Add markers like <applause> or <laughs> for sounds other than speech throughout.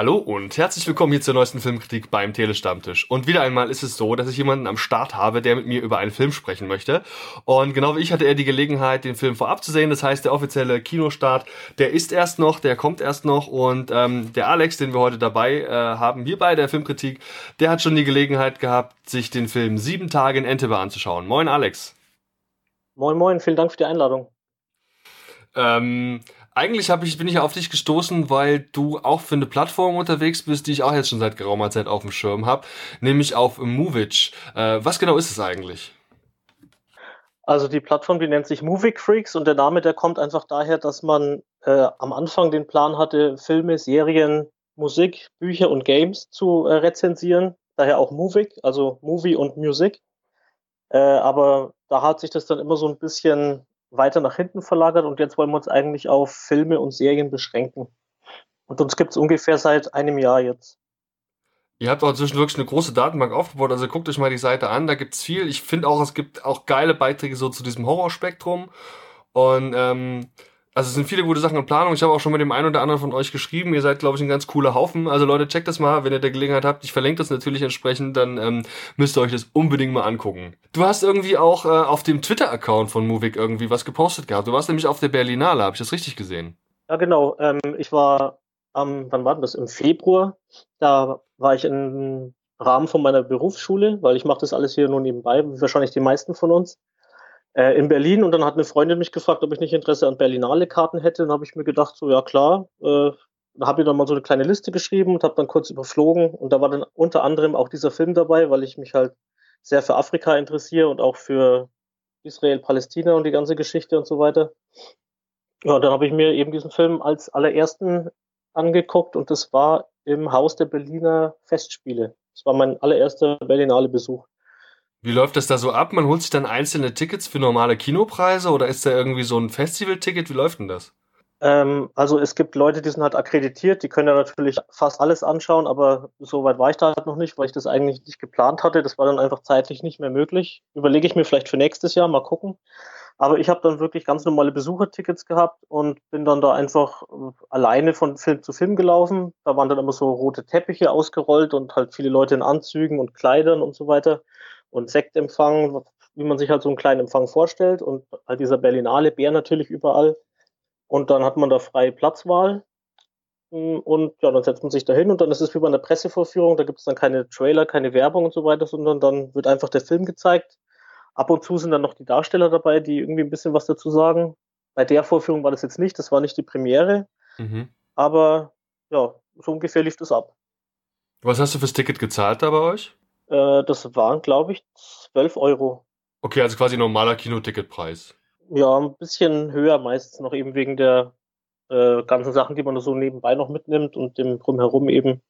Hallo und herzlich willkommen hier zur neuesten Filmkritik beim Telestammtisch. Und wieder einmal ist es so, dass ich jemanden am Start habe, der mit mir über einen Film sprechen möchte. Und genau wie ich hatte er die Gelegenheit, den Film vorab zu sehen. Das heißt, der offizielle Kinostart, der ist erst noch, der kommt erst noch. Und ähm, der Alex, den wir heute dabei äh, haben, hier bei der Filmkritik, der hat schon die Gelegenheit gehabt, sich den Film Sieben Tage in Entebbe anzuschauen. Moin Alex. Moin Moin, vielen Dank für die Einladung. Ähm, eigentlich hab ich, bin ich auf dich gestoßen, weil du auch für eine Plattform unterwegs bist, die ich auch jetzt schon seit geraumer Zeit auf dem Schirm habe, nämlich auf Movich. Äh, was genau ist es eigentlich? Also die Plattform, die nennt sich Movie Freaks und der Name, der kommt einfach daher, dass man äh, am Anfang den Plan hatte, Filme, Serien, Musik, Bücher und Games zu äh, rezensieren. Daher auch Movic, also Movie und Music. Äh, aber da hat sich das dann immer so ein bisschen weiter nach hinten verlagert und jetzt wollen wir uns eigentlich auf Filme und Serien beschränken. Und uns gibt es ungefähr seit einem Jahr jetzt. Ihr habt auch inzwischen wirklich eine große Datenbank aufgebaut, also guckt euch mal die Seite an, da gibt's viel. Ich finde auch, es gibt auch geile Beiträge so zu diesem Horrorspektrum. Und ähm, also es sind viele gute Sachen in Planung. Ich habe auch schon mit dem einen oder anderen von euch geschrieben. Ihr seid, glaube ich, ein ganz cooler Haufen. Also Leute, checkt das mal, wenn ihr der Gelegenheit habt. Ich verlinke das natürlich entsprechend, dann ähm, müsst ihr euch das unbedingt mal angucken. Du hast irgendwie auch äh, auf dem Twitter-Account von Movik irgendwie was gepostet gehabt. Du warst nämlich auf der Berlinale, habe ich das richtig gesehen? Ja, genau. Ähm, ich war am, wann war das? Im Februar. Da war ich im Rahmen von meiner Berufsschule, weil ich mache das alles hier nur nebenbei, wahrscheinlich die meisten von uns äh, in Berlin und dann hat eine Freundin mich gefragt, ob ich nicht Interesse an Berlinale-Karten hätte. Dann habe ich mir gedacht, so ja klar, äh, habe ich dann mal so eine kleine Liste geschrieben und habe dann kurz überflogen und da war dann unter anderem auch dieser Film dabei, weil ich mich halt sehr für Afrika interessiere und auch für Israel, Palästina und die ganze Geschichte und so weiter. Ja, dann habe ich mir eben diesen Film als allerersten angeguckt und das war im Haus der Berliner Festspiele. Das war mein allererster Berlinale Besuch. Wie läuft das da so ab? Man holt sich dann einzelne Tickets für normale Kinopreise oder ist da irgendwie so ein Festivalticket? Wie läuft denn das? Ähm, also es gibt Leute, die sind halt akkreditiert, die können ja natürlich fast alles anschauen, aber so weit war ich da halt noch nicht, weil ich das eigentlich nicht geplant hatte. Das war dann einfach zeitlich nicht mehr möglich. Überlege ich mir vielleicht für nächstes Jahr, mal gucken. Aber ich habe dann wirklich ganz normale Besuchertickets gehabt und bin dann da einfach äh, alleine von Film zu Film gelaufen. Da waren dann immer so rote Teppiche ausgerollt und halt viele Leute in Anzügen und Kleidern und so weiter und Sektempfang, wie man sich halt so einen kleinen Empfang vorstellt und halt dieser Berlinale Bär natürlich überall. Und dann hat man da freie Platzwahl. Hm, und ja, dann setzt man sich da hin und dann ist es wie bei einer Pressevorführung, da gibt es dann keine Trailer, keine Werbung und so weiter, sondern dann wird einfach der Film gezeigt. Ab und zu sind dann noch die Darsteller dabei, die irgendwie ein bisschen was dazu sagen. Bei der Vorführung war das jetzt nicht, das war nicht die Premiere. Mhm. Aber ja, so ungefähr lief das ab. Was hast du fürs Ticket gezahlt da bei euch? Äh, das waren, glaube ich, 12 Euro. Okay, also quasi normaler Kinoticketpreis. Ja, ein bisschen höher meistens noch eben wegen der äh, ganzen Sachen, die man so nebenbei noch mitnimmt und dem drumherum eben.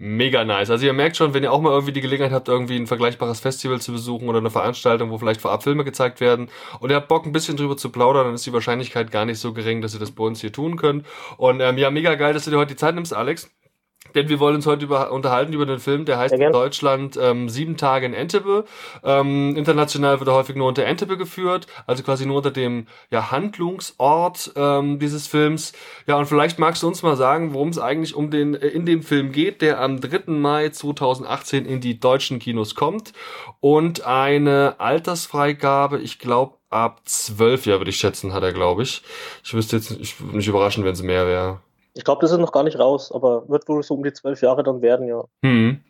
Mega nice. Also ihr merkt schon, wenn ihr auch mal irgendwie die Gelegenheit habt, irgendwie ein vergleichbares Festival zu besuchen oder eine Veranstaltung, wo vielleicht vorab Filme gezeigt werden und ihr habt Bock ein bisschen drüber zu plaudern, dann ist die Wahrscheinlichkeit gar nicht so gering, dass ihr das bei uns hier tun könnt. Und ähm, ja, mega geil, dass du dir heute die Zeit nimmst, Alex. Denn wir wollen uns heute über, unterhalten über den Film, der heißt in Deutschland ähm, Sieben Tage in Entebbe. Ähm, international wird er häufig nur unter Entebbe geführt, also quasi nur unter dem ja, Handlungsort ähm, dieses Films. Ja, und vielleicht magst du uns mal sagen, worum es eigentlich um den äh, in dem Film geht, der am 3. Mai 2018 in die deutschen Kinos kommt und eine Altersfreigabe, ich glaube, ab zwölf Jahre würde ich schätzen, hat er, glaube ich. Ich wüsste jetzt, ich würde mich überraschen, wenn es mehr wäre. Ich glaube, das ist noch gar nicht raus, aber wird wohl so um die zwölf Jahre dann werden, ja. Hm.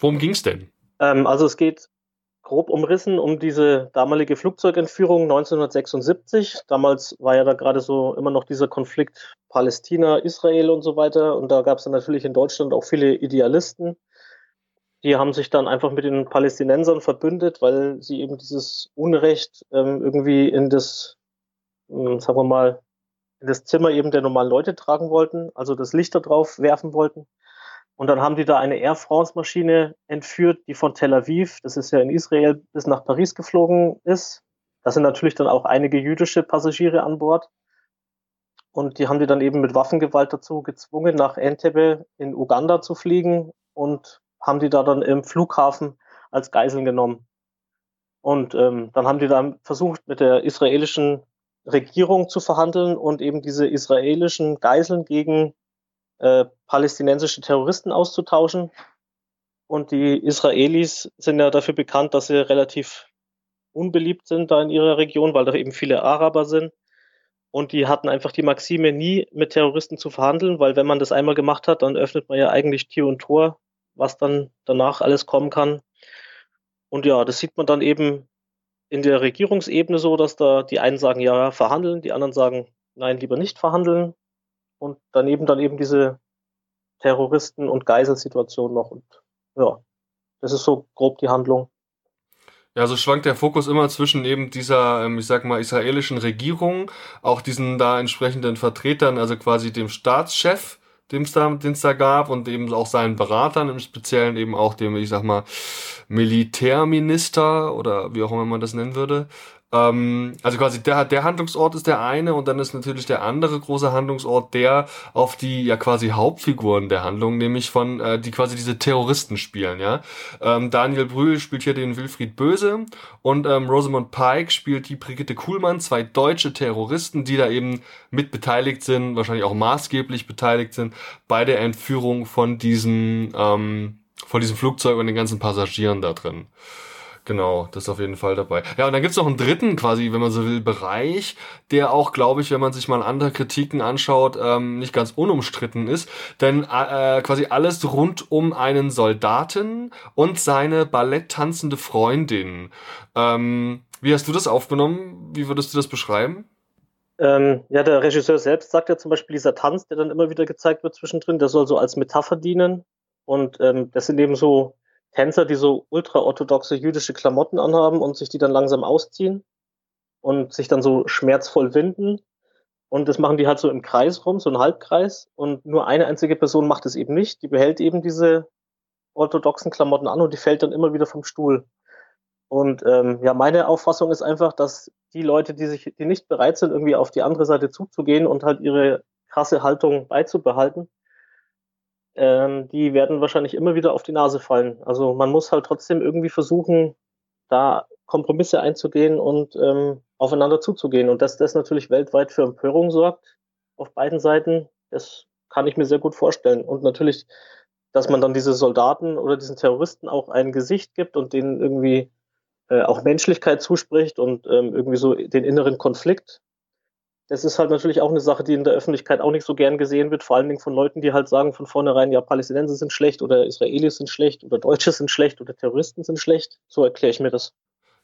Worum ging's denn? Ähm, also es geht grob umrissen um diese damalige Flugzeugentführung 1976. Damals war ja da gerade so immer noch dieser Konflikt Palästina, Israel und so weiter. Und da gab es dann natürlich in Deutschland auch viele Idealisten. Die haben sich dann einfach mit den Palästinensern verbündet, weil sie eben dieses Unrecht ähm, irgendwie in das, ähm, sagen wir mal, in das Zimmer eben der normalen Leute tragen wollten, also das Licht da drauf werfen wollten. Und dann haben die da eine Air France Maschine entführt, die von Tel Aviv, das ist ja in Israel, bis nach Paris geflogen ist. Da sind natürlich dann auch einige jüdische Passagiere an Bord. Und die haben die dann eben mit Waffengewalt dazu gezwungen, nach Entebbe in Uganda zu fliegen und haben die da dann im Flughafen als Geiseln genommen. Und ähm, dann haben die dann versucht, mit der israelischen Regierung zu verhandeln und eben diese israelischen Geiseln gegen äh, palästinensische Terroristen auszutauschen. Und die Israelis sind ja dafür bekannt, dass sie relativ unbeliebt sind da in ihrer Region, weil da eben viele Araber sind. Und die hatten einfach die Maxime, nie mit Terroristen zu verhandeln, weil wenn man das einmal gemacht hat, dann öffnet man ja eigentlich Tür und Tor, was dann danach alles kommen kann. Und ja, das sieht man dann eben in der Regierungsebene so, dass da die einen sagen, ja, verhandeln, die anderen sagen, nein, lieber nicht verhandeln. Und daneben dann eben diese Terroristen- und Geiselsituation noch. Und ja, das ist so grob die Handlung. Ja, so schwankt der Fokus immer zwischen eben dieser, ähm, ich sag mal, israelischen Regierung, auch diesen da entsprechenden Vertretern, also quasi dem Staatschef, den es da, den's da gab und eben auch seinen Beratern, im Speziellen eben auch dem, ich sag mal, Militärminister oder wie auch immer man das nennen würde, ähm, also quasi der, der Handlungsort ist der eine und dann ist natürlich der andere große Handlungsort der auf die ja quasi Hauptfiguren der Handlung, nämlich von äh, die quasi diese Terroristen spielen, ja. Ähm, Daniel Brühl spielt hier den Wilfried Böse und ähm, Rosamund Pike spielt die Brigitte Kuhlmann, zwei deutsche Terroristen, die da eben mit beteiligt sind, wahrscheinlich auch maßgeblich beteiligt sind bei der Entführung von diesem ähm, von diesem Flugzeug und den ganzen Passagieren da drin. Genau, das ist auf jeden Fall dabei. Ja, und dann gibt's noch einen dritten quasi, wenn man so will, Bereich, der auch, glaube ich, wenn man sich mal andere Kritiken anschaut, ähm, nicht ganz unumstritten ist. Denn äh, quasi alles rund um einen Soldaten und seine balletttanzende Freundin. Ähm, wie hast du das aufgenommen? Wie würdest du das beschreiben? Ähm, ja, der Regisseur selbst sagt ja zum Beispiel, dieser Tanz, der dann immer wieder gezeigt wird zwischendrin, der soll so als Metapher dienen. Und ähm, das sind eben so Tänzer, die so ultraorthodoxe jüdische Klamotten anhaben und sich die dann langsam ausziehen und sich dann so schmerzvoll winden. Und das machen die halt so im Kreis rum, so ein Halbkreis. Und nur eine einzige Person macht es eben nicht. Die behält eben diese orthodoxen Klamotten an und die fällt dann immer wieder vom Stuhl. Und ähm, ja, meine Auffassung ist einfach, dass die Leute, die sich, die nicht bereit sind, irgendwie auf die andere Seite zuzugehen und halt ihre krasse Haltung beizubehalten, ähm, die werden wahrscheinlich immer wieder auf die Nase fallen. Also man muss halt trotzdem irgendwie versuchen, da Kompromisse einzugehen und ähm, aufeinander zuzugehen. Und dass das natürlich weltweit für Empörung sorgt, auf beiden Seiten, das kann ich mir sehr gut vorstellen. Und natürlich, dass man dann diese Soldaten oder diesen Terroristen auch ein Gesicht gibt und denen irgendwie äh, auch Menschlichkeit zuspricht und ähm, irgendwie so den inneren Konflikt das ist halt natürlich auch eine Sache, die in der Öffentlichkeit auch nicht so gern gesehen wird, vor allen Dingen von Leuten, die halt sagen von vornherein, ja, Palästinenser sind schlecht oder Israelis sind schlecht oder Deutsche sind schlecht oder Terroristen sind schlecht. So erkläre ich mir das.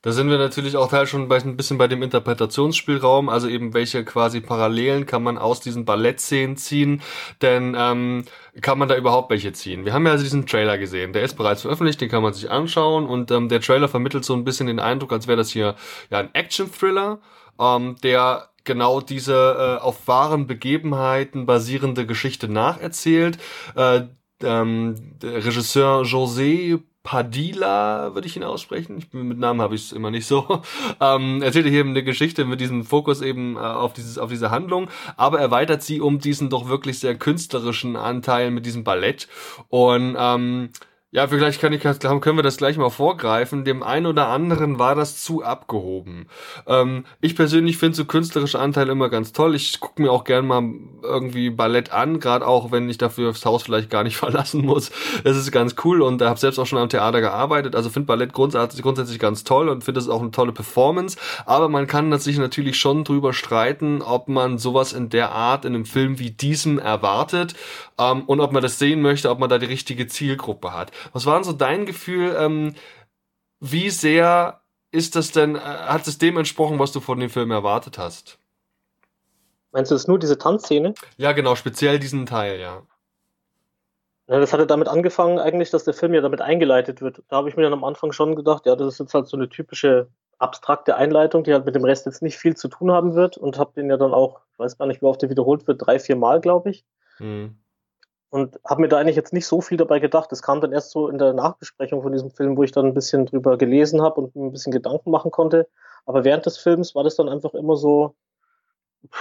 Da sind wir natürlich auch teil schon bei, ein bisschen bei dem Interpretationsspielraum, also eben welche quasi Parallelen kann man aus diesen Ballettszenen ziehen, denn ähm, kann man da überhaupt welche ziehen? Wir haben ja also diesen Trailer gesehen, der ist bereits veröffentlicht, den kann man sich anschauen und ähm, der Trailer vermittelt so ein bisschen den Eindruck, als wäre das hier ja ein Action-Thriller, ähm, der genau diese äh, auf wahren Begebenheiten basierende Geschichte nacherzählt. Äh, ähm, Regisseur José Padilla, würde ich ihn aussprechen. Ich, mit Namen habe ich es immer nicht so. <laughs> Ähm, erzählt hier eben eine Geschichte mit diesem Fokus eben äh, auf dieses, auf diese Handlung, aber erweitert sie um diesen doch wirklich sehr künstlerischen Anteil mit diesem Ballett. Und ähm, ja, vielleicht kann ich, können wir das gleich mal vorgreifen. Dem einen oder anderen war das zu abgehoben. Ähm, ich persönlich finde so künstlerische Anteile immer ganz toll. Ich gucke mir auch gern mal irgendwie Ballett an, gerade auch wenn ich dafür das Haus vielleicht gar nicht <laughs> verlassen muss. Das ist ganz cool und habe selbst auch schon am Theater gearbeitet. Also finde Ballett grundsätzlich, grundsätzlich ganz toll und finde es auch eine tolle Performance. Aber man kann sich natürlich schon drüber streiten, ob man sowas in der Art in einem Film wie diesem erwartet ähm, und ob man das sehen möchte, ob man da die richtige Zielgruppe hat. Was war denn so dein Gefühl? Ähm, wie sehr ist das denn, äh, hat es dem entsprochen, was du von dem Film erwartet hast? Meinst du das nur diese Tanzszene? Ja, genau, speziell diesen Teil, ja. Ja, das hatte damit angefangen, eigentlich, dass der Film ja damit eingeleitet wird. Da habe ich mir dann am Anfang schon gedacht, ja, das ist jetzt halt so eine typische abstrakte Einleitung, die halt mit dem Rest jetzt nicht viel zu tun haben wird und habe den ja dann auch, ich weiß gar nicht, wie oft der wiederholt wird, drei, vier Mal, glaube ich. Mhm und habe mir da eigentlich jetzt nicht so viel dabei gedacht. Das kam dann erst so in der Nachbesprechung von diesem Film, wo ich dann ein bisschen drüber gelesen habe und ein bisschen Gedanken machen konnte. Aber während des Films war das dann einfach immer so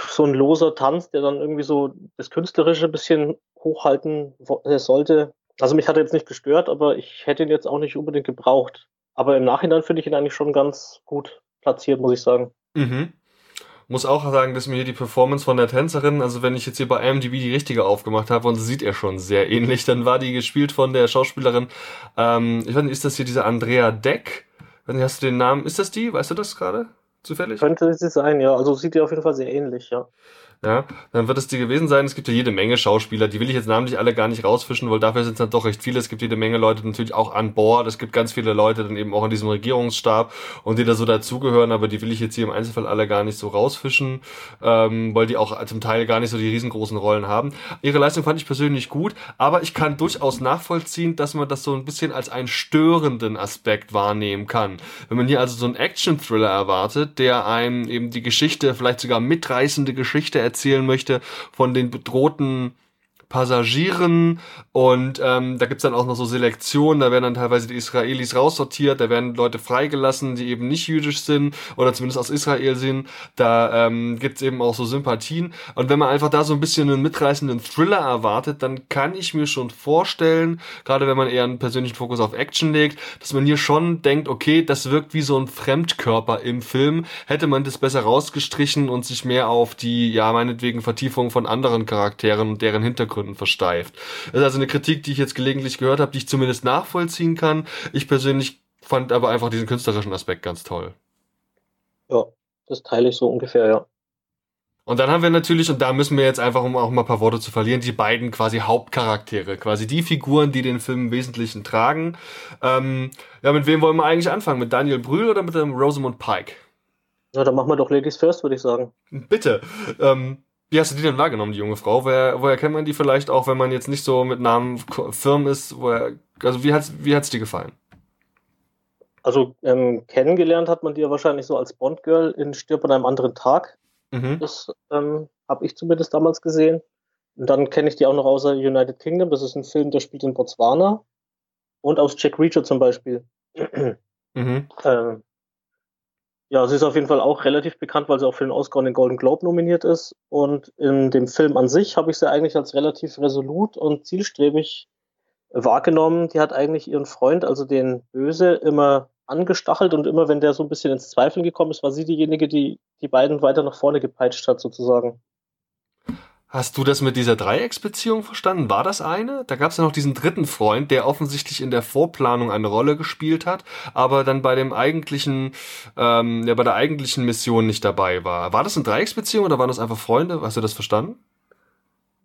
so ein loser Tanz, der dann irgendwie so das Künstlerische ein bisschen hochhalten äh, sollte. Also mich hat er jetzt nicht gestört, aber ich hätte ihn jetzt auch nicht unbedingt gebraucht. Aber im Nachhinein finde ich ihn eigentlich schon ganz gut platziert, muss ich sagen. Mhm. Muss auch sagen, dass mir hier die Performance von der Tänzerin, also wenn ich jetzt hier bei IMDb die richtige aufgemacht habe und sie sieht er schon sehr <laughs> ähnlich, dann war die gespielt von der Schauspielerin, ähm, ich weiß nicht, ist das hier diese Andrea Deck? Hast du den Namen, ist das die? Weißt du das gerade? Zufällig? Könnte sie sein, ja. Also sieht die auf jeden Fall sehr ähnlich, ja ja, dann wird es die gewesen sein. Es gibt ja jede Menge Schauspieler, die will ich jetzt namentlich alle gar nicht rausfischen, weil dafür sind es dann doch recht viele. Es gibt jede Menge Leute natürlich auch an Bord. Es gibt ganz viele Leute dann eben auch in diesem Regierungsstab und die da so dazugehören, aber die will ich jetzt hier im Einzelfall alle gar nicht so rausfischen, ähm, weil die auch zum Teil gar nicht so die riesengroßen Rollen haben. Ihre Leistung fand ich persönlich gut, aber ich kann durchaus nachvollziehen, dass man das so ein bisschen als einen störenden Aspekt wahrnehmen kann. Wenn man hier also so einen Action-Thriller erwartet, der einem eben die Geschichte, vielleicht sogar mitreißende Geschichte erzählen möchte von den bedrohten Passagieren und ähm, da gibt's dann auch noch so Selektionen, da werden dann teilweise die Israelis raussortiert, da werden Leute freigelassen, die eben nicht jüdisch sind oder zumindest aus Israel sind, da ähm, gibt's eben auch so Sympathien. Und wenn man einfach da so ein bisschen einen mitreißenden Thriller erwartet, dann kann ich mir schon vorstellen, gerade wenn man eher einen persönlichen Fokus auf Action legt, dass man hier schon denkt, okay, das wirkt wie so ein Fremdkörper im Film, hätte man das besser rausgestrichen und sich mehr auf die, ja meinetwegen Vertiefung von anderen Charakteren und deren Hintergrund Gründen versteift. Das ist also eine Kritik, die ich jetzt gelegentlich gehört habe, die ich zumindest nachvollziehen kann. Ich persönlich fand aber einfach diesen künstlerischen Aspekt ganz toll. Ja, das teile ich so ungefähr, ja. Und dann haben wir natürlich, und da müssen wir jetzt einfach, um auch mal ein paar Worte zu verlieren, die beiden quasi Hauptcharaktere, quasi die Figuren, die den Film im Wesentlichen tragen. Ähm, ja, mit wem wollen wir eigentlich anfangen? Mit Daniel Brühl oder mit dem Rosamund Pike? Ja, dann machen wir doch Ladies First, würde ich sagen. Bitte. Ähm, wie hast du die denn wahrgenommen, die junge Frau? Woher, woher kennt man die vielleicht auch, wenn man jetzt nicht so mit Namen firm ist? Woher, also wie hat's, wie hat's dir gefallen? Also ähm, kennengelernt hat man die ja wahrscheinlich so als Bond-Girl in Stirb an einem anderen Tag. Mhm. Das ähm, habe ich zumindest damals gesehen. Und dann kenne ich die auch noch außer United Kingdom. Das ist ein Film, der spielt in Botswana. Und aus Jack Reacher zum Beispiel. Mhm. Ähm, ja, sie ist auf jeden Fall auch relativ bekannt, weil sie auch für den Oscar und den Golden Globe nominiert ist. Und in dem Film an sich habe ich sie eigentlich als relativ resolut und zielstrebig wahrgenommen. Die hat eigentlich ihren Freund, also den Böse, immer angestachelt und immer, wenn der so ein bisschen ins Zweifeln gekommen ist, war sie diejenige, die die beiden weiter nach vorne gepeitscht hat, sozusagen. Hast du das mit dieser Dreiecksbeziehung verstanden? War das eine? Da gab es ja noch diesen dritten Freund, der offensichtlich in der Vorplanung eine Rolle gespielt hat, aber dann bei dem eigentlichen, ähm, ja, bei der eigentlichen Mission nicht dabei war. War das eine Dreiecksbeziehung oder waren das einfach Freunde? Hast du das verstanden?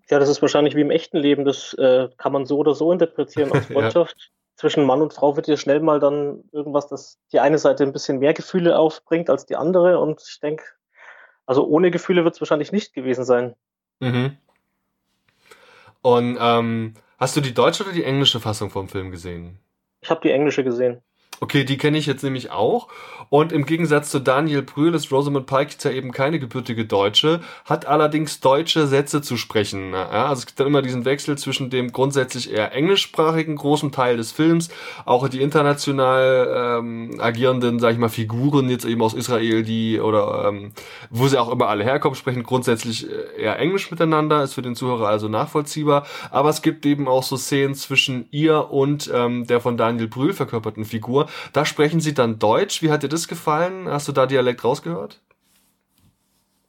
Ja, das ist wahrscheinlich wie im echten Leben. Das äh, kann man so oder so interpretieren als <laughs> Freundschaft. ja. Zwischen Mann und Frau wird ja schnell mal dann irgendwas, dass die eine Seite ein bisschen mehr Gefühle aufbringt als die andere. Und ich denke, also ohne Gefühle wird es wahrscheinlich nicht gewesen sein. Mhm. Und ähm, hast du die deutsche oder die englische Fassung vom Film gesehen? Ich habe die englische gesehen. Okay, die kenne ich jetzt nämlich auch. Und im Gegensatz zu Daniel Brühl ist Rosamund Pike ja eben keine gebürtige Deutsche, hat allerdings deutsche Sätze zu sprechen. Ja, also es gibt dann immer diesen Wechsel zwischen dem grundsätzlich eher englischsprachigen großen Teil des Films, auch die international ähm, agierenden, sag ich mal, Figuren jetzt eben aus Israel, die oder ähm, wo sie auch immer alle herkommen, sprechen grundsätzlich äh, eher Englisch miteinander, ist für den Zuhörer also nachvollziehbar. Aber es gibt eben auch so Szenen zwischen ihr und ähm, der von Daniel Brühl verkörperten Figur, da sprechen sie dann Deutsch. Wie hat dir das gefallen? Hast du da Dialekt rausgehört?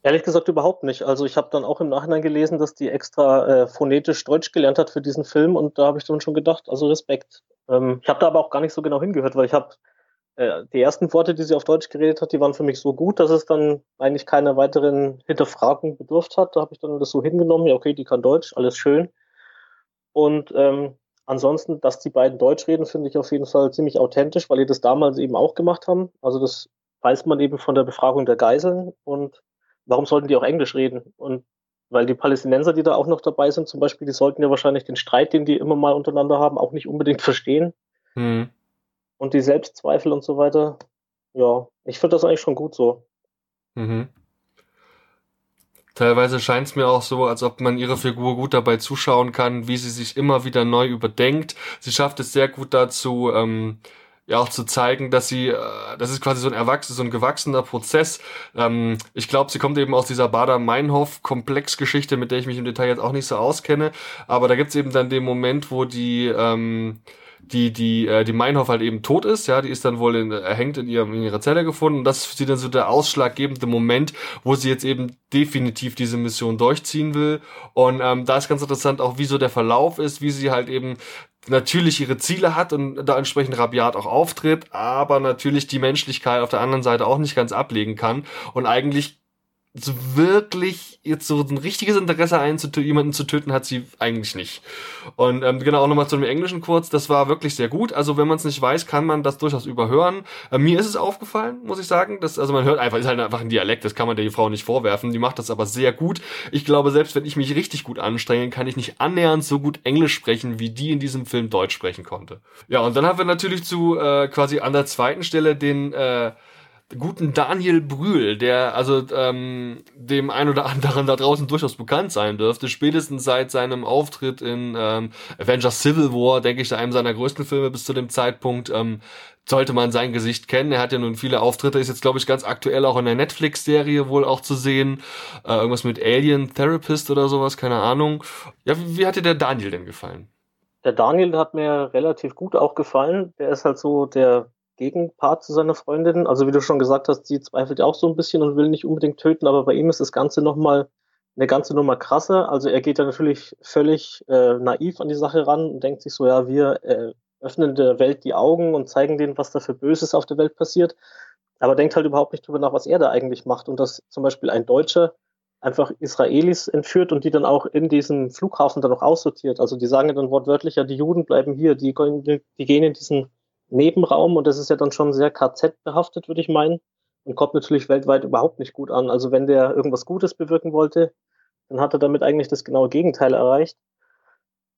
Ehrlich gesagt überhaupt nicht. Also ich habe dann auch im Nachhinein gelesen, dass die extra äh, phonetisch Deutsch gelernt hat für diesen Film und da habe ich dann schon gedacht, also Respekt. Ähm, ich habe da aber auch gar nicht so genau hingehört, weil ich habe äh, die ersten Worte, die sie auf Deutsch geredet hat, die waren für mich so gut, dass es dann eigentlich keine weiteren Hinterfragen bedurft hat. Da habe ich dann das so hingenommen, ja okay, die kann Deutsch, alles schön. Und ähm, Ansonsten, dass die beiden Deutsch reden, finde ich auf jeden Fall ziemlich authentisch, weil die das damals eben auch gemacht haben. Also das weiß man eben von der Befragung der Geiseln. Und warum sollten die auch Englisch reden? Und weil die Palästinenser, die da auch noch dabei sind, zum Beispiel, die sollten ja wahrscheinlich den Streit, den die immer mal untereinander haben, auch nicht unbedingt verstehen. Hm. Und die Selbstzweifel und so weiter. Ja, ich finde das eigentlich schon gut so. Mhm. Teilweise scheint es mir auch so, als ob man ihre Figur gut dabei zuschauen kann, wie sie sich immer wieder neu überdenkt. Sie schafft es sehr gut dazu, ähm, ja auch zu zeigen, dass sie, äh, das ist quasi so ein erwachsener, so ein gewachsener Prozess. Ähm, ich glaube, sie kommt eben aus dieser Bader-Meinhof-Komplexgeschichte, mit der ich mich im Detail jetzt auch nicht so auskenne. Aber da gibt's eben dann den Moment, wo die ähm, die, die, äh, die Meinhof halt eben tot ist, ja, die ist dann wohl in, erhängt in, ihrem, in ihrer Zelle gefunden. Und das ist dann so der ausschlaggebende Moment, wo sie jetzt eben definitiv diese Mission durchziehen will. Und ähm, da ist ganz interessant auch, wie so der Verlauf ist, wie sie halt eben natürlich ihre Ziele hat und da entsprechend rabiat auch auftritt, aber natürlich die Menschlichkeit auf der anderen Seite auch nicht ganz ablegen kann. Und eigentlich so wirklich jetzt so ein richtiges Interesse einzutöten, jemanden zu töten, hat sie eigentlich nicht. Und ähm, genau, auch nochmal zu dem Englischen kurz, das war wirklich sehr gut. Also wenn man es nicht weiß, kann man das durchaus überhören. Äh, mir ist es aufgefallen, muss ich sagen. Das, also man hört einfach, ist halt einfach ein Dialekt, das kann man der Frau nicht vorwerfen. Die macht das aber sehr gut. Ich glaube, selbst wenn ich mich richtig gut anstrenge, kann ich nicht annähernd so gut Englisch sprechen, wie die in diesem Film Deutsch sprechen konnte. Ja, und dann haben wir natürlich zu äh, quasi an der zweiten Stelle den äh, guten Daniel Brühl, der also ähm, dem ein oder anderen da draußen durchaus bekannt sein dürfte, spätestens seit seinem Auftritt in ähm, Avengers Civil War, denke ich, einem seiner größten Filme bis zu dem Zeitpunkt, ähm, sollte man sein Gesicht kennen. Er hat ja nun viele Auftritte, ist jetzt, glaube ich, ganz aktuell auch in der Netflix-Serie wohl auch zu sehen. Äh, irgendwas mit Alien Therapist oder sowas, keine Ahnung. Ja, wie, wie hat dir der Daniel denn gefallen? Der Daniel hat mir relativ gut auch gefallen. Der ist halt so der Gegenpart zu seiner Freundin. Also wie du schon gesagt hast, sie zweifelt ja auch so ein bisschen und will nicht unbedingt töten, aber bei ihm ist das Ganze nochmal eine ganze Nummer krasser. Also er geht ja natürlich völlig äh, naiv an die Sache ran und denkt sich so, ja, wir äh, öffnen der Welt die Augen und zeigen denen, was da für Böses auf der Welt passiert. Aber denkt halt überhaupt nicht drüber nach, was er da eigentlich macht und dass zum Beispiel ein Deutscher einfach Israelis entführt und die dann auch in diesem Flughafen dann noch aussortiert. Also die sagen dann wortwörtlich, ja, die Juden bleiben hier, die, die gehen in diesen Nebenraum und das ist ja dann schon sehr KZ-behaftet, würde ich meinen. Und kommt natürlich weltweit überhaupt nicht gut an. Also wenn der irgendwas Gutes bewirken wollte, dann hat er damit eigentlich das genaue Gegenteil erreicht.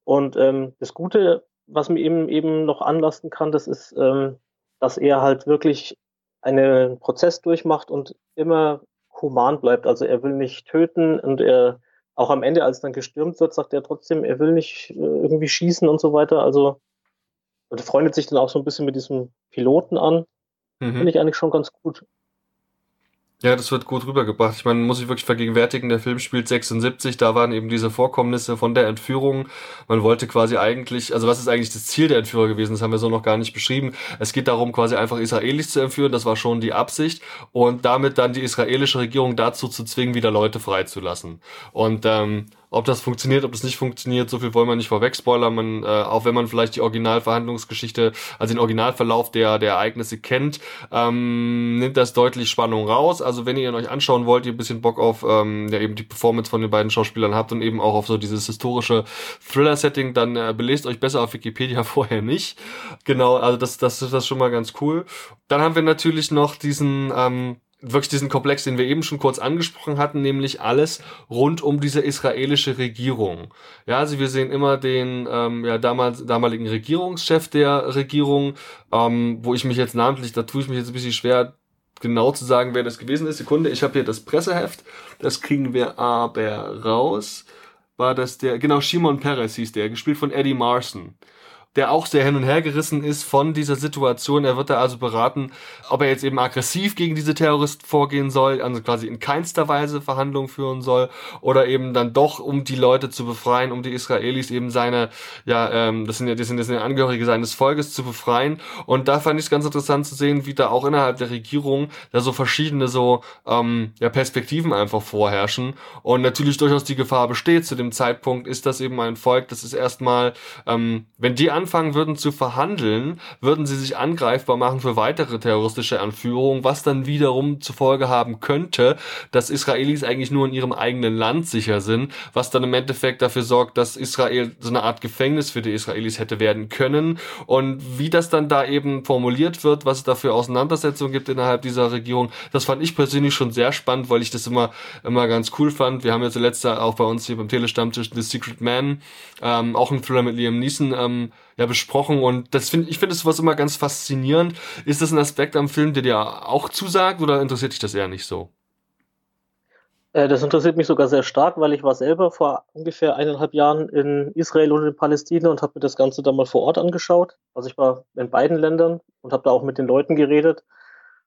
Und ähm, das Gute, was mir eben eben noch anlasten kann, das ist, ähm, dass er halt wirklich einen Prozess durchmacht und immer human bleibt. Also er will nicht töten und er auch am Ende, als dann gestürmt wird, sagt er trotzdem, er will nicht äh, irgendwie schießen und so weiter. Also und freundet sich dann auch so ein bisschen mit diesem Piloten an. Mhm. Finde ich eigentlich schon ganz gut. Ja, das wird gut rübergebracht. Ich meine, muss ich wirklich vergegenwärtigen, der Film spielt 76, da waren eben diese Vorkommnisse von der Entführung. Man wollte quasi eigentlich, also was ist eigentlich das Ziel der Entführer gewesen? Das haben wir so noch gar nicht beschrieben. Es geht darum, quasi einfach Israelis zu entführen, das war schon die Absicht und damit dann die israelische Regierung dazu zu zwingen, wieder Leute freizulassen. Und ähm, ob das funktioniert, ob das nicht funktioniert, so viel wollen wir nicht vorweg spoilern. Man, äh, auch wenn man vielleicht die Originalverhandlungsgeschichte, also den Originalverlauf der, der Ereignisse kennt, ähm, nimmt das deutlich Spannung raus. Also wenn ihr ihn euch anschauen wollt, ihr ein bisschen Bock auf ähm, ja, eben die Performance von den beiden Schauspielern habt und eben auch auf so dieses historische Thriller-Setting, dann äh, belest euch besser auf Wikipedia <laughs> vorher nicht. Genau, also das, das ist das schon mal ganz cool. Dann haben wir natürlich noch diesen ähm, wirklich diesen Komplex, den wir eben schon kurz angesprochen hatten, nämlich alles rund um diese israelische Regierung. Ja, also wir sehen immer den ähm, ja, damals, damaligen Regierungschef der Regierung, ähm, wo ich mich jetzt namentlich, da tue ich mich jetzt ein bisschen schwer, genau zu sagen, wer das gewesen ist. Sekunde, ich habe hier das Presseheft, das kriegen wir aber raus. War das der, genau, Shimon Peres hieß der, gespielt von Eddie Marson der auch sehr hin und her gerissen ist von dieser Situation. Er wird da also beraten, ob er jetzt eben aggressiv gegen diese Terroristen vorgehen soll, also quasi in keinster Weise Verhandlungen führen soll, oder eben dann doch, um die Leute zu befreien, um die Israelis eben seine, ja, ähm, das sind ja, das sind, das sind ja Angehörige seines Volkes zu befreien. Und da fand ich es ganz interessant zu sehen, wie da auch innerhalb der Regierung da so verschiedene so ähm, ja, Perspektiven einfach vorherrschen. Und natürlich durchaus die Gefahr besteht, zu dem Zeitpunkt ist das eben ein Volk, das ist erstmal, ähm, wenn die an anfangen würden zu verhandeln, würden sie sich angreifbar machen für weitere terroristische Anführungen, was dann wiederum zur Folge haben könnte, dass Israelis eigentlich nur in ihrem eigenen Land sicher sind, was dann im Endeffekt dafür sorgt, dass Israel so eine Art Gefängnis für die Israelis hätte werden können. Und wie das dann da eben formuliert wird, was es da für Auseinandersetzungen gibt innerhalb dieser Regierung, das fand ich persönlich schon sehr spannend, weil ich das immer, immer ganz cool fand. Wir haben jetzt letzte auch bei uns hier beim Telestammtisch The Secret Man, ähm, auch ein Thriller mit Liam Neeson, ähm, ja besprochen und das finde ich finde es was immer ganz faszinierend. Ist das ein Aspekt am Film, der dir auch zusagt oder interessiert dich das eher nicht so? Äh, das interessiert mich sogar sehr stark, weil ich war selber vor ungefähr eineinhalb Jahren in Israel und in Palästina und habe mir das Ganze dann mal vor Ort angeschaut. Also ich war in beiden Ländern und habe da auch mit den Leuten geredet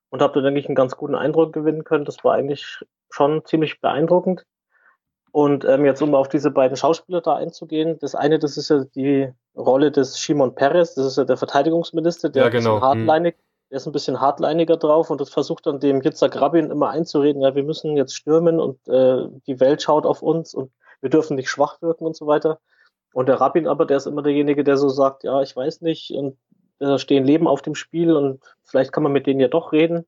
und habe da, denke ich, einen ganz guten Eindruck gewinnen können. Das war eigentlich schon ziemlich beeindruckend. Und ähm, jetzt, um auf diese beiden Schauspieler da einzugehen, das eine, das ist ja die Rolle des Shimon Peres, das ist ja der Verteidigungsminister, der ja, genau. ist hartleinig, der ist ein bisschen hartleiniger drauf und das versucht dann dem Yitzhak Rabin immer einzureden, ja, wir müssen jetzt stürmen und äh, die Welt schaut auf uns und wir dürfen nicht schwach wirken und so weiter. Und der Rabin aber, der ist immer derjenige, der so sagt, ja, ich weiß nicht, und da stehen Leben auf dem Spiel und vielleicht kann man mit denen ja doch reden.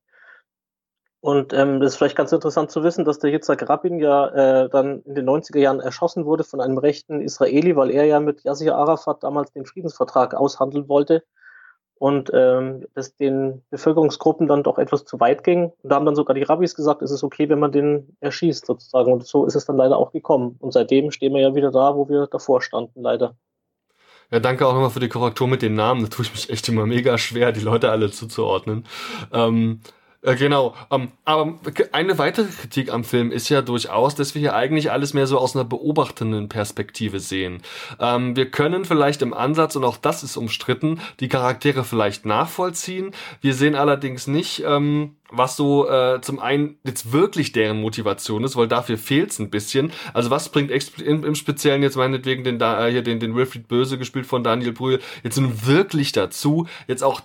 Und ähm, das ist vielleicht ganz interessant zu wissen, dass der Yitzhak Rabin ja äh, dann in den 90er Jahren erschossen wurde von einem rechten Israeli, weil er ja mit Yasser Arafat damals den Friedensvertrag aushandeln wollte und ähm, das den Bevölkerungsgruppen dann doch etwas zu weit ging. Und da haben dann sogar die Rabbis gesagt, es ist okay, wenn man den erschießt sozusagen. Und so ist es dann leider auch gekommen. Und seitdem stehen wir ja wieder da, wo wir davor standen, leider. Ja, danke auch nochmal für die Korrektur mit den Namen. Da tue ich mich echt immer mega schwer, die Leute alle zuzuordnen. Ähm, äh, genau. Ähm, aber eine weitere Kritik am Film ist ja durchaus, dass wir hier eigentlich alles mehr so aus einer beobachtenden Perspektive sehen. Ähm, wir können vielleicht im Ansatz, und auch das ist umstritten, die Charaktere vielleicht nachvollziehen. Wir sehen allerdings nicht, ähm, was so äh, zum einen jetzt wirklich deren Motivation ist, weil dafür fehlt's ein bisschen. Also was bringt im, im Speziellen jetzt meinetwegen den da äh, hier den den Wilfried Böse gespielt von Daniel Brühl jetzt nun wirklich dazu, jetzt auch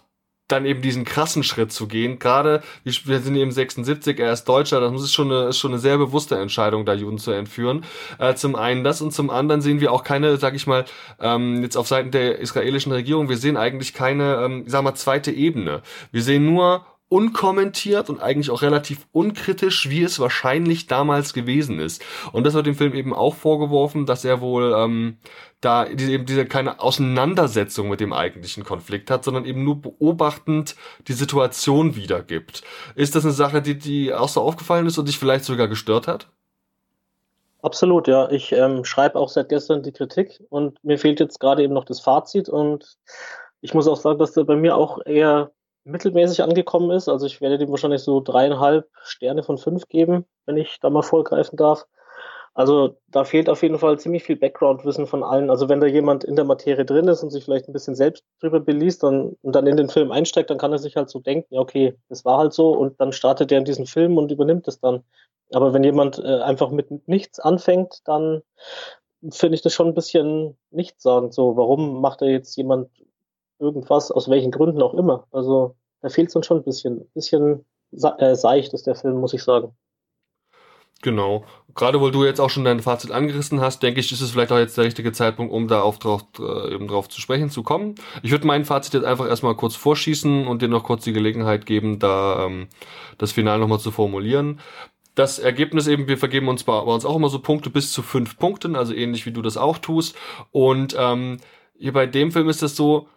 dann eben diesen krassen Schritt zu gehen. Gerade, wir sind eben 76, er ist Deutscher, das ist schon eine, ist schon eine sehr bewusste Entscheidung, da Juden zu entführen. Äh, zum einen das und zum anderen sehen wir auch keine, sag ich mal, ähm, jetzt auf Seiten der israelischen Regierung, wir sehen eigentlich keine, ähm, ich sag mal, zweite Ebene. Wir sehen nur unkommentiert und eigentlich auch relativ unkritisch, wie es wahrscheinlich damals gewesen ist. Und das wird dem Film eben auch vorgeworfen, dass er wohl ähm, da diese, eben diese keine Auseinandersetzung mit dem eigentlichen Konflikt hat, sondern eben nur beobachtend die Situation wiedergibt. Ist das eine Sache, die, die auch so aufgefallen ist und dich vielleicht sogar gestört hat? Absolut, ja. Ich ähm, schreibe auch seit gestern die Kritik und mir fehlt jetzt gerade eben noch das Fazit und ich muss auch sagen, dass der bei mir auch eher mittelmäßig angekommen ist. Also ich werde dem wahrscheinlich so dreieinhalb Sterne von fünf geben, wenn ich da mal vorgreifen darf. Also da fehlt auf jeden Fall ziemlich viel Background-Wissen von allen. Also wenn da jemand in der Materie drin ist und sich vielleicht ein bisschen selbst drüber beliest dann, und dann in den Film einsteigt, dann kann er sich halt so denken, ja okay, das war halt so und dann startet er in diesen Film und übernimmt es dann. Aber wenn jemand äh, einfach mit nichts anfängt, dann finde ich das schon ein bisschen nichtssagend. So, warum macht er jetzt jemand irgendwas, aus welchen Gründen auch immer. Also da fehlt es uns schon ein bisschen. bisschen äh, seicht ist der Film, muss ich sagen. Genau. Gerade weil du jetzt auch schon dein Fazit angerissen hast, denke ich, ist es vielleicht auch jetzt der richtige Zeitpunkt, um da auf drauf, äh, eben drauf zu sprechen zu kommen. Ich würde mein Fazit jetzt einfach erstmal kurz vorschießen und dir noch kurz die Gelegenheit geben, da ähm, das Final nochmal zu formulieren. Das Ergebnis eben, wir vergeben uns bei, bei uns auch immer so Punkte bis zu fünf Punkten, also ähnlich wie du das auch tust. Und ähm, hier bei dem Film ist es so,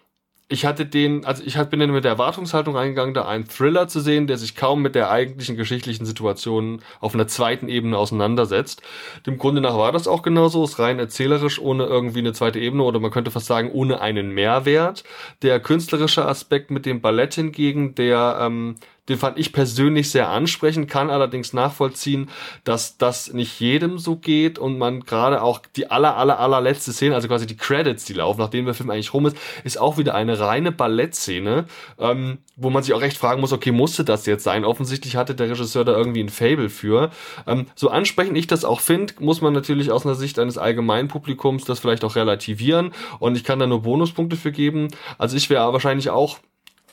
ich hatte den, also ich bin dann mit der Erwartungshaltung reingegangen, da einen Thriller zu sehen, der sich kaum mit der eigentlichen geschichtlichen Situation auf einer zweiten Ebene auseinandersetzt. Dem Grunde nach war das auch genauso, ist rein erzählerisch, ohne irgendwie eine zweite Ebene oder man könnte fast sagen, ohne einen Mehrwert. Der künstlerische Aspekt mit dem Ballett hingegen, der ähm, den fand ich persönlich sehr ansprechend, kann allerdings nachvollziehen, dass das nicht jedem so geht und man gerade auch die aller, aller, allerletzte Szene, also quasi die Credits, die laufen, nachdem der Film eigentlich rum ist, ist auch wieder eine reine Ballettszene, ähm, wo man sich auch recht fragen muss, okay, musste das jetzt sein? Offensichtlich hatte der Regisseur da irgendwie ein Fable für. Ähm, so ansprechend ich das auch finde, muss man natürlich aus einer Sicht eines Allgemeinpublikums das vielleicht auch relativieren und ich kann da nur Bonuspunkte für geben. Also ich wäre wahrscheinlich auch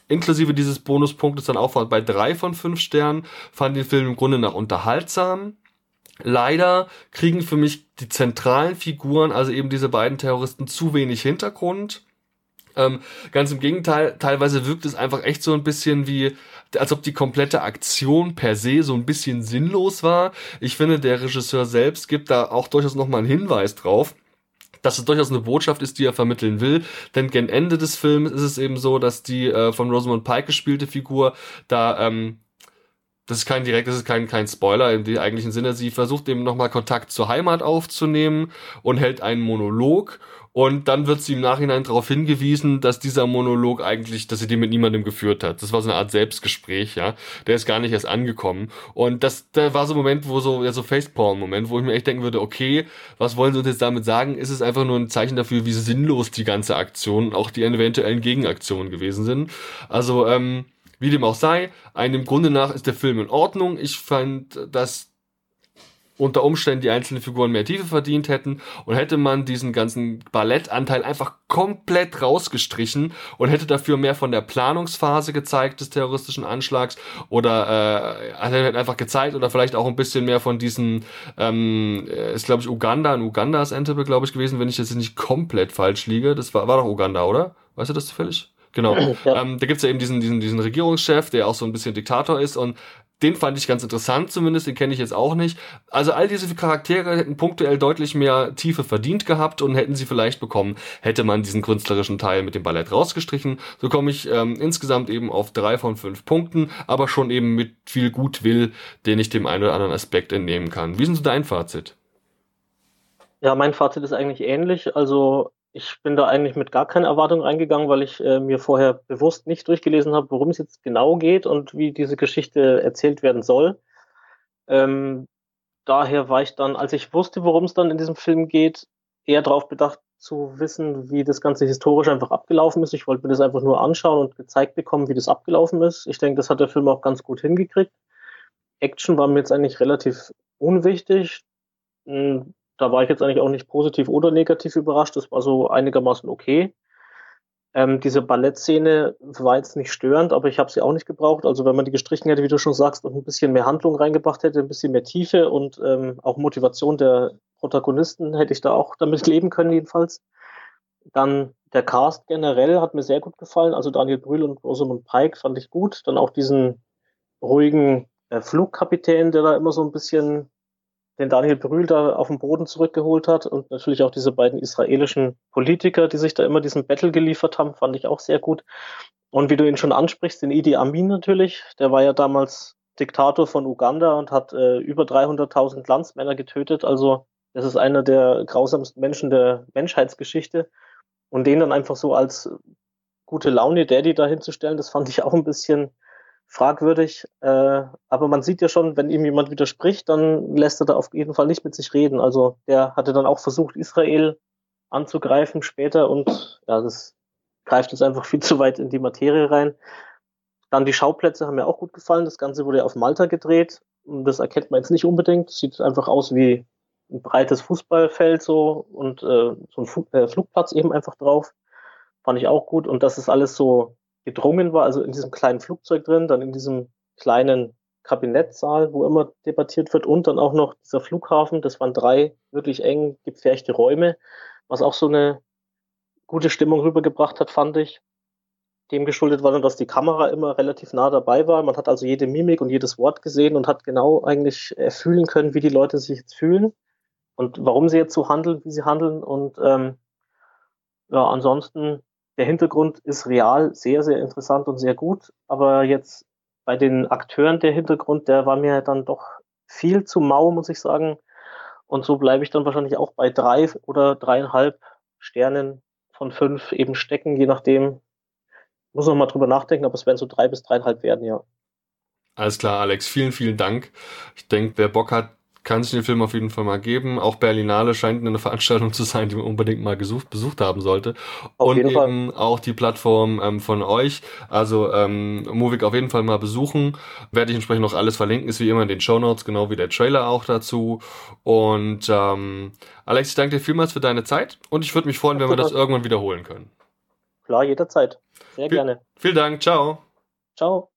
inklusive dieses Bonuspunktes dann auch bei drei von fünf Sternen, fand den Film im Grunde nach unterhaltsam. Leider kriegen für mich die zentralen Figuren, also eben diese beiden Terroristen, zu wenig Hintergrund. Ähm, ganz im Gegenteil, teilweise wirkt es einfach echt so ein bisschen wie, als ob die komplette Aktion per se so ein bisschen sinnlos war. Ich finde, der Regisseur selbst gibt da auch durchaus nochmal einen Hinweis drauf dass es durchaus eine Botschaft ist, die er vermitteln will. Denn gen Ende des Films ist es eben so, dass die äh, von Rosamund Pike gespielte Figur da ähm, das ist kein direkt, das ist kein, kein Spoiler im eigentlichen Sinne. Sie versucht eben nochmal Kontakt zur Heimat aufzunehmen und hält einen Monolog und dann wird sie im Nachhinein darauf hingewiesen, dass dieser Monolog eigentlich, dass sie den mit niemandem geführt hat. Das war so eine Art Selbstgespräch, ja. Der ist gar nicht erst angekommen. Und das, da war so ein Moment, wo so, ja, so Facepalm-Moment, wo ich mir echt denken würde, okay, was wollen sie uns jetzt damit sagen? Ist es einfach nur ein Zeichen dafür, wie sinnlos die ganze Aktion, auch die eventuellen Gegenaktionen gewesen sind? Also, ähm, wie dem auch sei, einem Grunde nach ist der Film in Ordnung. Ich fand, dass unter Umständen die einzelnen Figuren mehr Tiefe verdient hätten und hätte man diesen ganzen Ballettanteil einfach komplett rausgestrichen und hätte dafür mehr von der Planungsphase gezeigt des terroristischen Anschlags oder äh, hätte einfach gezeigt oder vielleicht auch ein bisschen mehr von diesen ähm, ist glaube ich Uganda in Uganda ist Entebbe glaube ich gewesen wenn ich jetzt nicht komplett falsch liege. Das war war doch Uganda oder? Weißt du das zufällig Genau. Ja. Ähm, da gibt's ja eben diesen, diesen, diesen Regierungschef, der auch so ein bisschen Diktator ist und den fand ich ganz interessant zumindest, den kenne ich jetzt auch nicht. Also all diese Charaktere hätten punktuell deutlich mehr Tiefe verdient gehabt und hätten sie vielleicht bekommen, hätte man diesen künstlerischen Teil mit dem Ballett rausgestrichen. So komme ich ähm, insgesamt eben auf drei von fünf Punkten, aber schon eben mit viel Gutwill, den ich dem einen oder anderen Aspekt entnehmen kann. Wie ist denn so dein Fazit? Ja, mein Fazit ist eigentlich ähnlich. Also ich bin da eigentlich mit gar keiner Erwartung reingegangen, weil ich äh, mir vorher bewusst nicht durchgelesen habe, worum es jetzt genau geht und wie diese Geschichte erzählt werden soll. Ähm, daher war ich dann, als ich wusste, worum es dann in diesem Film geht, eher darauf bedacht zu wissen, wie das Ganze historisch einfach abgelaufen ist. Ich wollte mir das einfach nur anschauen und gezeigt bekommen, wie das abgelaufen ist. Ich denke, das hat der Film auch ganz gut hingekriegt. Action war mir jetzt eigentlich relativ unwichtig. Da war ich jetzt eigentlich auch nicht positiv oder negativ überrascht. Das war so einigermaßen okay. Ähm, diese Ballettszene war jetzt nicht störend, aber ich habe sie auch nicht gebraucht. Also wenn man die gestrichen hätte, wie du schon sagst, und ein bisschen mehr Handlung reingebracht hätte, ein bisschen mehr Tiefe und ähm, auch Motivation der Protagonisten, hätte ich da auch damit leben können jedenfalls. Dann der Cast generell hat mir sehr gut gefallen. Also Daniel Brühl und Rosamund Pike fand ich gut. Dann auch diesen ruhigen äh, Flugkapitän, der da immer so ein bisschen den Daniel Brühl da auf den Boden zurückgeholt hat und natürlich auch diese beiden israelischen Politiker, die sich da immer diesen Battle geliefert haben, fand ich auch sehr gut. Und wie du ihn schon ansprichst, den Idi Amin natürlich, der war ja damals Diktator von Uganda und hat äh, über 300.000 Landsmänner getötet. Also das ist einer der grausamsten Menschen der Menschheitsgeschichte. Und den dann einfach so als gute Laune Daddy dahinzustellen, das fand ich auch ein bisschen fragwürdig. Äh, aber man sieht ja schon, wenn ihm jemand widerspricht, dann lässt er da auf jeden Fall nicht mit sich reden. Also der hatte dann auch versucht, Israel anzugreifen später und ja, das greift jetzt einfach viel <laughs> zu weit in die Materie rein. Dann die Schauplätze haben mir auch gut gefallen. Das Ganze wurde auf Malta gedreht. Das erkennt man jetzt nicht unbedingt. Sieht einfach aus wie ein breites Fußballfeld so und äh, so ein Fu äh, Flugplatz eben einfach drauf. Fand ich auch gut. Und das ist alles so gedrungen war, also in diesem kleinen Flugzeug drin, dann in diesem kleinen Kabinettsaal, wo immer debattiert wird und dann auch noch dieser Flughafen. Das waren drei wirklich eng gepferchte Räume, was auch so eine gute Stimmung rübergebracht hat, fand ich. Dem geschuldet war dann, dass die Kamera immer relativ nah dabei war. Man hat also jede Mimik und jedes Wort gesehen und hat genau eigentlich fühlen können, wie die Leute sich jetzt fühlen und warum sie jetzt so handeln, wie sie handeln. Und ähm, ja, ansonsten der Hintergrund ist real sehr, sehr interessant und sehr gut, aber jetzt bei den Akteuren der Hintergrund, der war mir dann doch viel zu mau, muss ich sagen. Und so bleibe ich dann wahrscheinlich auch bei drei oder dreieinhalb Sternen von fünf eben stecken, je nachdem. Muss noch mal drüber nachdenken, aber es werden so drei bis dreieinhalb werden, ja. Alles klar, Alex. Vielen, vielen Dank. Ich denke, wer Bock hat, kann sich den Film auf jeden Fall mal geben. Auch Berlinale scheint eine Veranstaltung zu sein, die man unbedingt mal gesucht, besucht haben sollte. Auf und eben Fall. auch die Plattform ähm, von euch. Also ähm, Movik auf jeden Fall mal besuchen. Werde ich entsprechend noch alles verlinken, ist wie immer in den Show Notes, genau wie der Trailer auch dazu. Und ähm, Alex, ich danke dir vielmals für deine Zeit und ich würde mich freuen, wenn wir das irgendwann wiederholen können. Klar, jederzeit. Sehr v gerne. Vielen Dank. Ciao. Ciao.